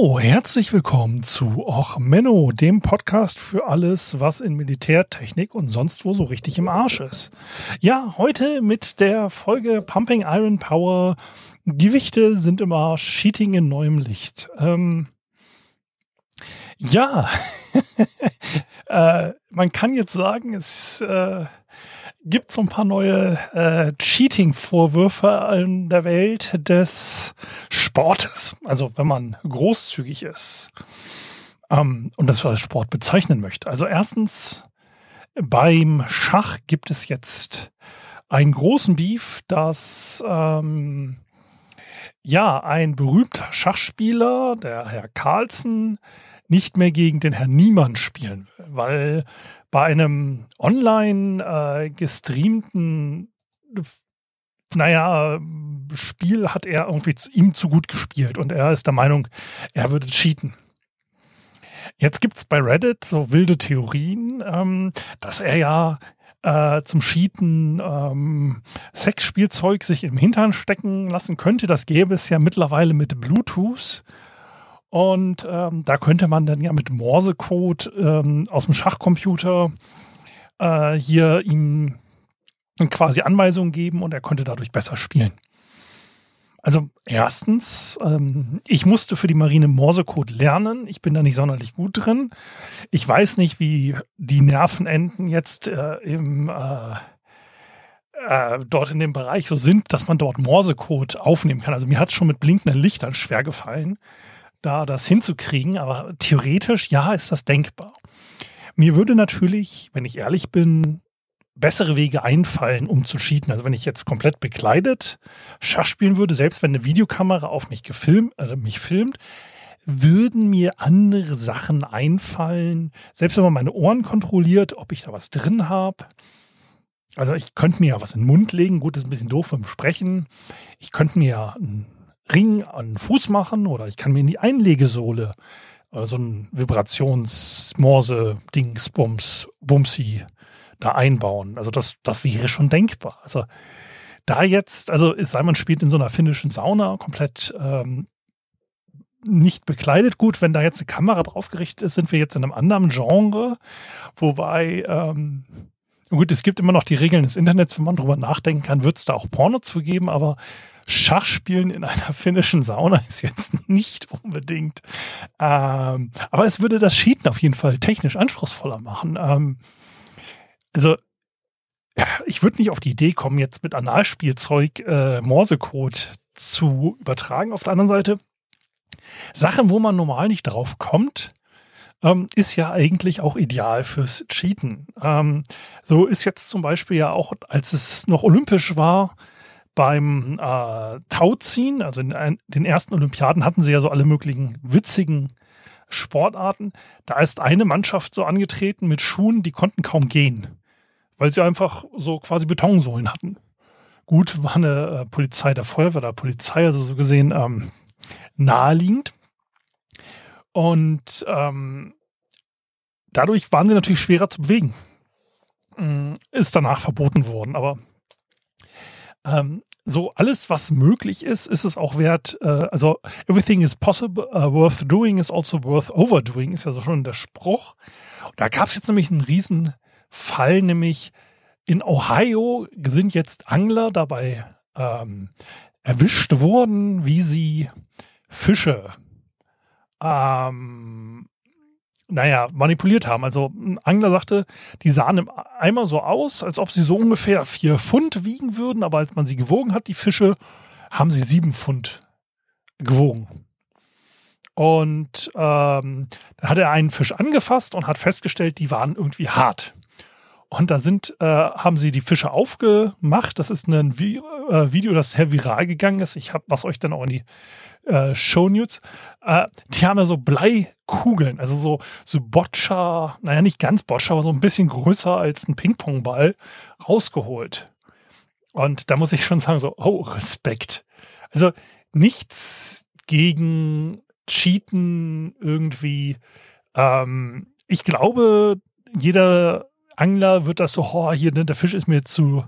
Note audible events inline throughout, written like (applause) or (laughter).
Herzlich willkommen zu Och Menno, dem Podcast für alles, was in Militärtechnik und sonst wo so richtig im Arsch ist. Ja, heute mit der Folge Pumping Iron Power. Gewichte sind im Arsch, Cheating in neuem Licht. Ähm, ja, (laughs) äh, man kann jetzt sagen, es äh, gibt so ein paar neue äh, Cheating-Vorwürfe in der Welt des Sportes. Also wenn man großzügig ist ähm, und das als Sport bezeichnen möchte. Also erstens, beim Schach gibt es jetzt einen großen Beef, dass ähm, ja ein berühmter Schachspieler, der Herr Carlsen, nicht mehr gegen den Herrn Niemann spielen will, weil bei einem online äh, gestreamten, naja, Spiel hat er irgendwie ihm zu gut gespielt und er ist der Meinung, er würde cheaten. Jetzt gibt es bei Reddit so wilde Theorien, ähm, dass er ja äh, zum Cheaten ähm, Sexspielzeug sich im Hintern stecken lassen könnte. Das gäbe es ja mittlerweile mit Bluetooth. Und ähm, da könnte man dann ja mit Morsecode ähm, aus dem Schachcomputer äh, hier ihm quasi Anweisungen geben und er könnte dadurch besser spielen. Also erstens, ähm, ich musste für die Marine Morsecode lernen. Ich bin da nicht sonderlich gut drin. Ich weiß nicht, wie die Nervenenden jetzt äh, im äh, äh, dort in dem Bereich so sind, dass man dort Morsecode aufnehmen kann. Also mir hat es schon mit blinkenden Lichtern schwer gefallen da das hinzukriegen, aber theoretisch ja, ist das denkbar. Mir würde natürlich, wenn ich ehrlich bin, bessere Wege einfallen, um zu cheaten. Also wenn ich jetzt komplett bekleidet Schach spielen würde, selbst wenn eine Videokamera auf mich gefilmt, also mich filmt, würden mir andere Sachen einfallen, selbst wenn man meine Ohren kontrolliert, ob ich da was drin habe. Also ich könnte mir ja was in den Mund legen, gut, das ist ein bisschen doof beim Sprechen. Ich könnte mir ja ein Ring an den Fuß machen oder ich kann mir in die Einlegesohle äh, so ein Vibrations-Morse-Dingsbums, Bumsi da einbauen. Also das, das wäre schon denkbar. Also da jetzt, also ist man spielt in so einer finnischen Sauna komplett ähm, nicht bekleidet. Gut, wenn da jetzt eine Kamera drauf gerichtet ist, sind wir jetzt in einem anderen Genre. Wobei, ähm, gut, es gibt immer noch die Regeln des Internets, wenn man drüber nachdenken kann, wird es da auch Porno zu geben, aber Schachspielen in einer finnischen Sauna (laughs) ist jetzt nicht unbedingt. Ähm, aber es würde das Cheaten auf jeden Fall technisch anspruchsvoller machen. Ähm, also, ich würde nicht auf die Idee kommen, jetzt mit Analspielzeug äh, Morsecode zu übertragen. Auf der anderen Seite, Sachen, wo man normal nicht drauf kommt, ähm, ist ja eigentlich auch ideal fürs Cheaten. Ähm, so ist jetzt zum Beispiel ja auch, als es noch olympisch war, beim äh, Tauziehen, also in den ersten Olympiaden hatten sie ja so alle möglichen witzigen Sportarten. Da ist eine Mannschaft so angetreten mit Schuhen, die konnten kaum gehen, weil sie einfach so quasi Betonsohlen hatten. Gut, war eine äh, Polizei der Feuerwehr, der Polizei, also so gesehen ähm, naheliegend. Und ähm, dadurch waren sie natürlich schwerer zu bewegen. Mm, ist danach verboten worden, aber ähm, so alles, was möglich ist, ist es auch wert. Äh, also everything is possible, uh, worth doing is also worth overdoing, ist ja so schon der Spruch. Und da gab es jetzt nämlich einen riesen Fall, nämlich in Ohio sind jetzt Angler dabei ähm, erwischt worden, wie sie Fische ähm, naja, manipuliert haben. Also ein Angler sagte, die sahen im Eimer so aus, als ob sie so ungefähr vier Pfund wiegen würden, aber als man sie gewogen hat, die Fische, haben sie sieben Pfund gewogen. Und ähm, dann hat er einen Fisch angefasst und hat festgestellt, die waren irgendwie hart. Und da sind, äh, haben sie die Fische aufgemacht. Das ist ein Vi äh, Video, das sehr viral gegangen ist. Ich habe was euch dann auch in die äh, Shownews. Äh, die haben ja so Bleikugeln, also so, so Boccia, naja, nicht ganz Boccia, aber so ein bisschen größer als ein Ping-Pong-Ball rausgeholt. Und da muss ich schon sagen, so, oh, Respekt. Also nichts gegen Cheaten irgendwie. Ähm, ich glaube, jeder Angler wird das so, oh, hier, ne, der Fisch ist mir zu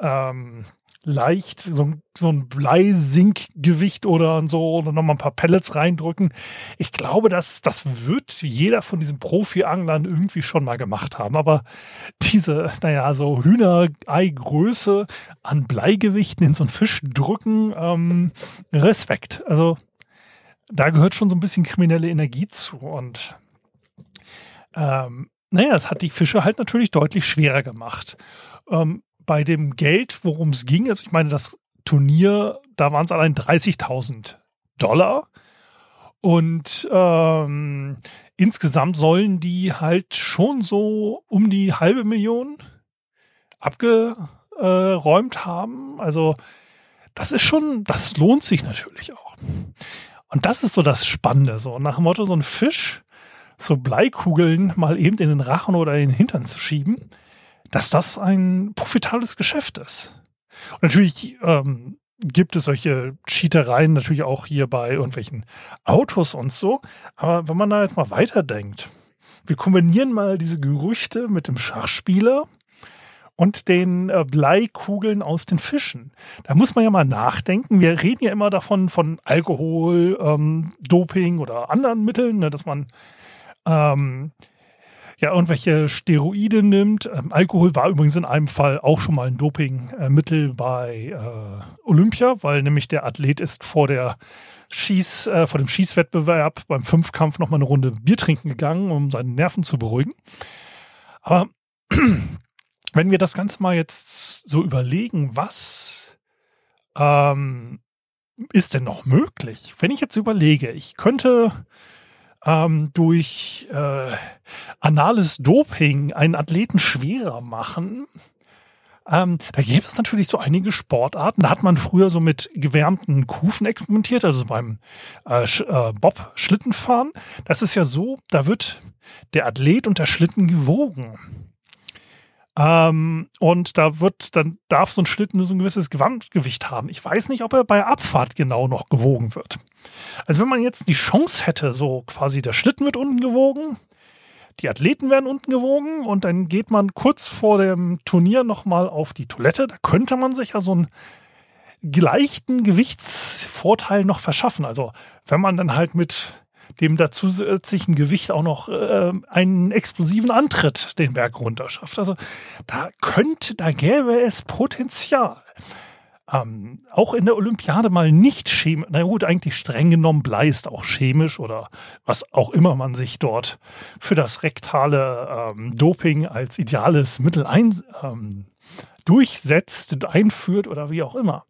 ähm, leicht, so, so ein Bleisinkgewicht oder so, oder nochmal ein paar Pellets reindrücken. Ich glaube, dass das wird jeder von diesen Profi-Anglern irgendwie schon mal gemacht haben. Aber diese, naja, so Hühnerei-Größe an Bleigewichten in so einen Fisch drücken, ähm, Respekt. Also da gehört schon so ein bisschen kriminelle Energie zu. Und ähm, naja, es hat die Fische halt natürlich deutlich schwerer gemacht. Ähm, bei dem Geld, worum es ging, also ich meine, das Turnier, da waren es allein 30.000 Dollar. Und ähm, insgesamt sollen die halt schon so um die halbe Million abgeräumt haben. Also das ist schon, das lohnt sich natürlich auch. Und das ist so das Spannende, so nach dem Motto, so ein Fisch, so Bleikugeln mal eben in den Rachen oder in den Hintern zu schieben dass das ein profitables Geschäft ist. Und natürlich ähm, gibt es solche Cheatereien natürlich auch hier bei irgendwelchen Autos und so. Aber wenn man da jetzt mal weiterdenkt, wir kombinieren mal diese Gerüchte mit dem Schachspieler und den äh, Bleikugeln aus den Fischen. Da muss man ja mal nachdenken. Wir reden ja immer davon von Alkohol, ähm, Doping oder anderen Mitteln, ne, dass man ähm, ja irgendwelche Steroide nimmt. Ähm, Alkohol war übrigens in einem Fall auch schon mal ein Dopingmittel bei äh, Olympia, weil nämlich der Athlet ist vor der Schieß, äh, vor dem Schießwettbewerb beim Fünfkampf noch mal eine Runde Bier trinken gegangen, um seine Nerven zu beruhigen. Aber (clears throat) wenn wir das Ganze mal jetzt so überlegen, was ähm, ist denn noch möglich? Wenn ich jetzt überlege, ich könnte ähm, durch äh, anales Doping einen Athleten schwerer machen. Ähm, da gäbe es natürlich so einige Sportarten. Da hat man früher so mit gewärmten Kufen experimentiert, also beim äh, äh, Bob-Schlittenfahren. Das ist ja so, da wird der Athlet und der Schlitten gewogen. Ähm, und da wird, dann darf so ein Schlitten so ein gewisses Gesamtgewicht haben. Ich weiß nicht, ob er bei Abfahrt genau noch gewogen wird. Also wenn man jetzt die Chance hätte, so quasi der Schlitten wird unten gewogen, die Athleten werden unten gewogen und dann geht man kurz vor dem Turnier nochmal auf die Toilette. Da könnte man sich ja so einen gleichen Gewichtsvorteil noch verschaffen. Also wenn man dann halt mit dem zusätzlichen Gewicht auch noch äh, einen explosiven Antritt den Berg runter schafft. Also da könnte, da gäbe es Potenzial. Ähm, auch in der Olympiade mal nicht chemisch, na gut, eigentlich streng genommen Blei ist auch chemisch oder was auch immer man sich dort für das rektale ähm, Doping als ideales Mittel ein, ähm, durchsetzt, einführt oder wie auch immer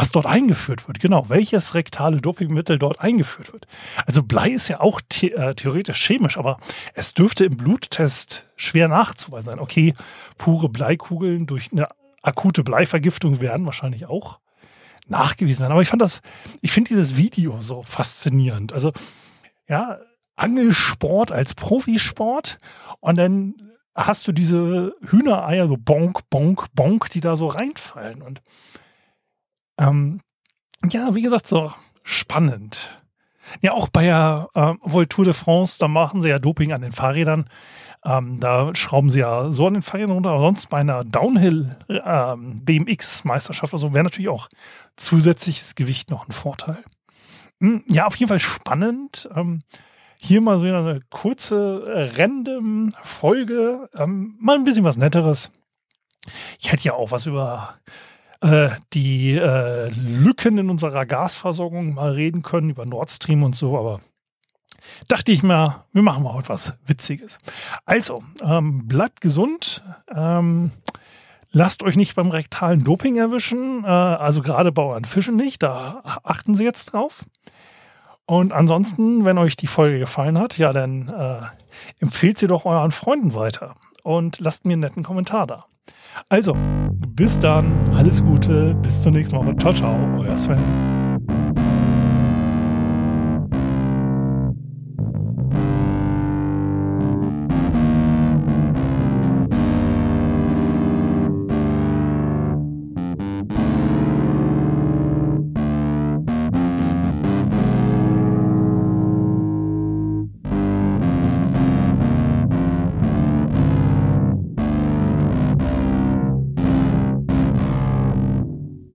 was dort eingeführt wird. Genau, welches rektale Dopingmittel dort eingeführt wird. Also Blei ist ja auch the äh, theoretisch chemisch, aber es dürfte im Bluttest schwer nachzuweisen sein. Okay, pure Bleikugeln durch eine akute Bleivergiftung werden wahrscheinlich auch nachgewiesen werden. Aber ich fand das, ich finde dieses Video so faszinierend. Also, ja, Angelsport als Profisport und dann hast du diese Hühnereier, so bonk, bonk, bonk, die da so reinfallen und ähm, ja, wie gesagt, so spannend. Ja, auch bei der äh, Voltour de France, da machen sie ja Doping an den Fahrrädern. Ähm, da schrauben sie ja so an den Fahrrädern runter. Aber sonst bei einer Downhill ähm, BMX-Meisterschaft, also wäre natürlich auch zusätzliches Gewicht noch ein Vorteil. Hm, ja, auf jeden Fall spannend. Ähm, hier mal so eine kurze äh, random Folge. Ähm, mal ein bisschen was Netteres. Ich hätte ja auch was über äh, die äh, Lücken in unserer Gasversorgung mal reden können, über Nord Stream und so, aber dachte ich mir, wir machen mal heute was Witziges. Also, ähm, bleibt gesund. Ähm, lasst euch nicht beim rektalen Doping erwischen. Äh, also gerade bei euren Fischen nicht. Da achten Sie jetzt drauf. Und ansonsten, wenn euch die Folge gefallen hat, ja, dann äh, empfehlt sie doch euren Freunden weiter und lasst mir einen netten Kommentar da. Also, bis dann, alles Gute, bis zur nächsten Woche. Ciao, ciao, euer Sven.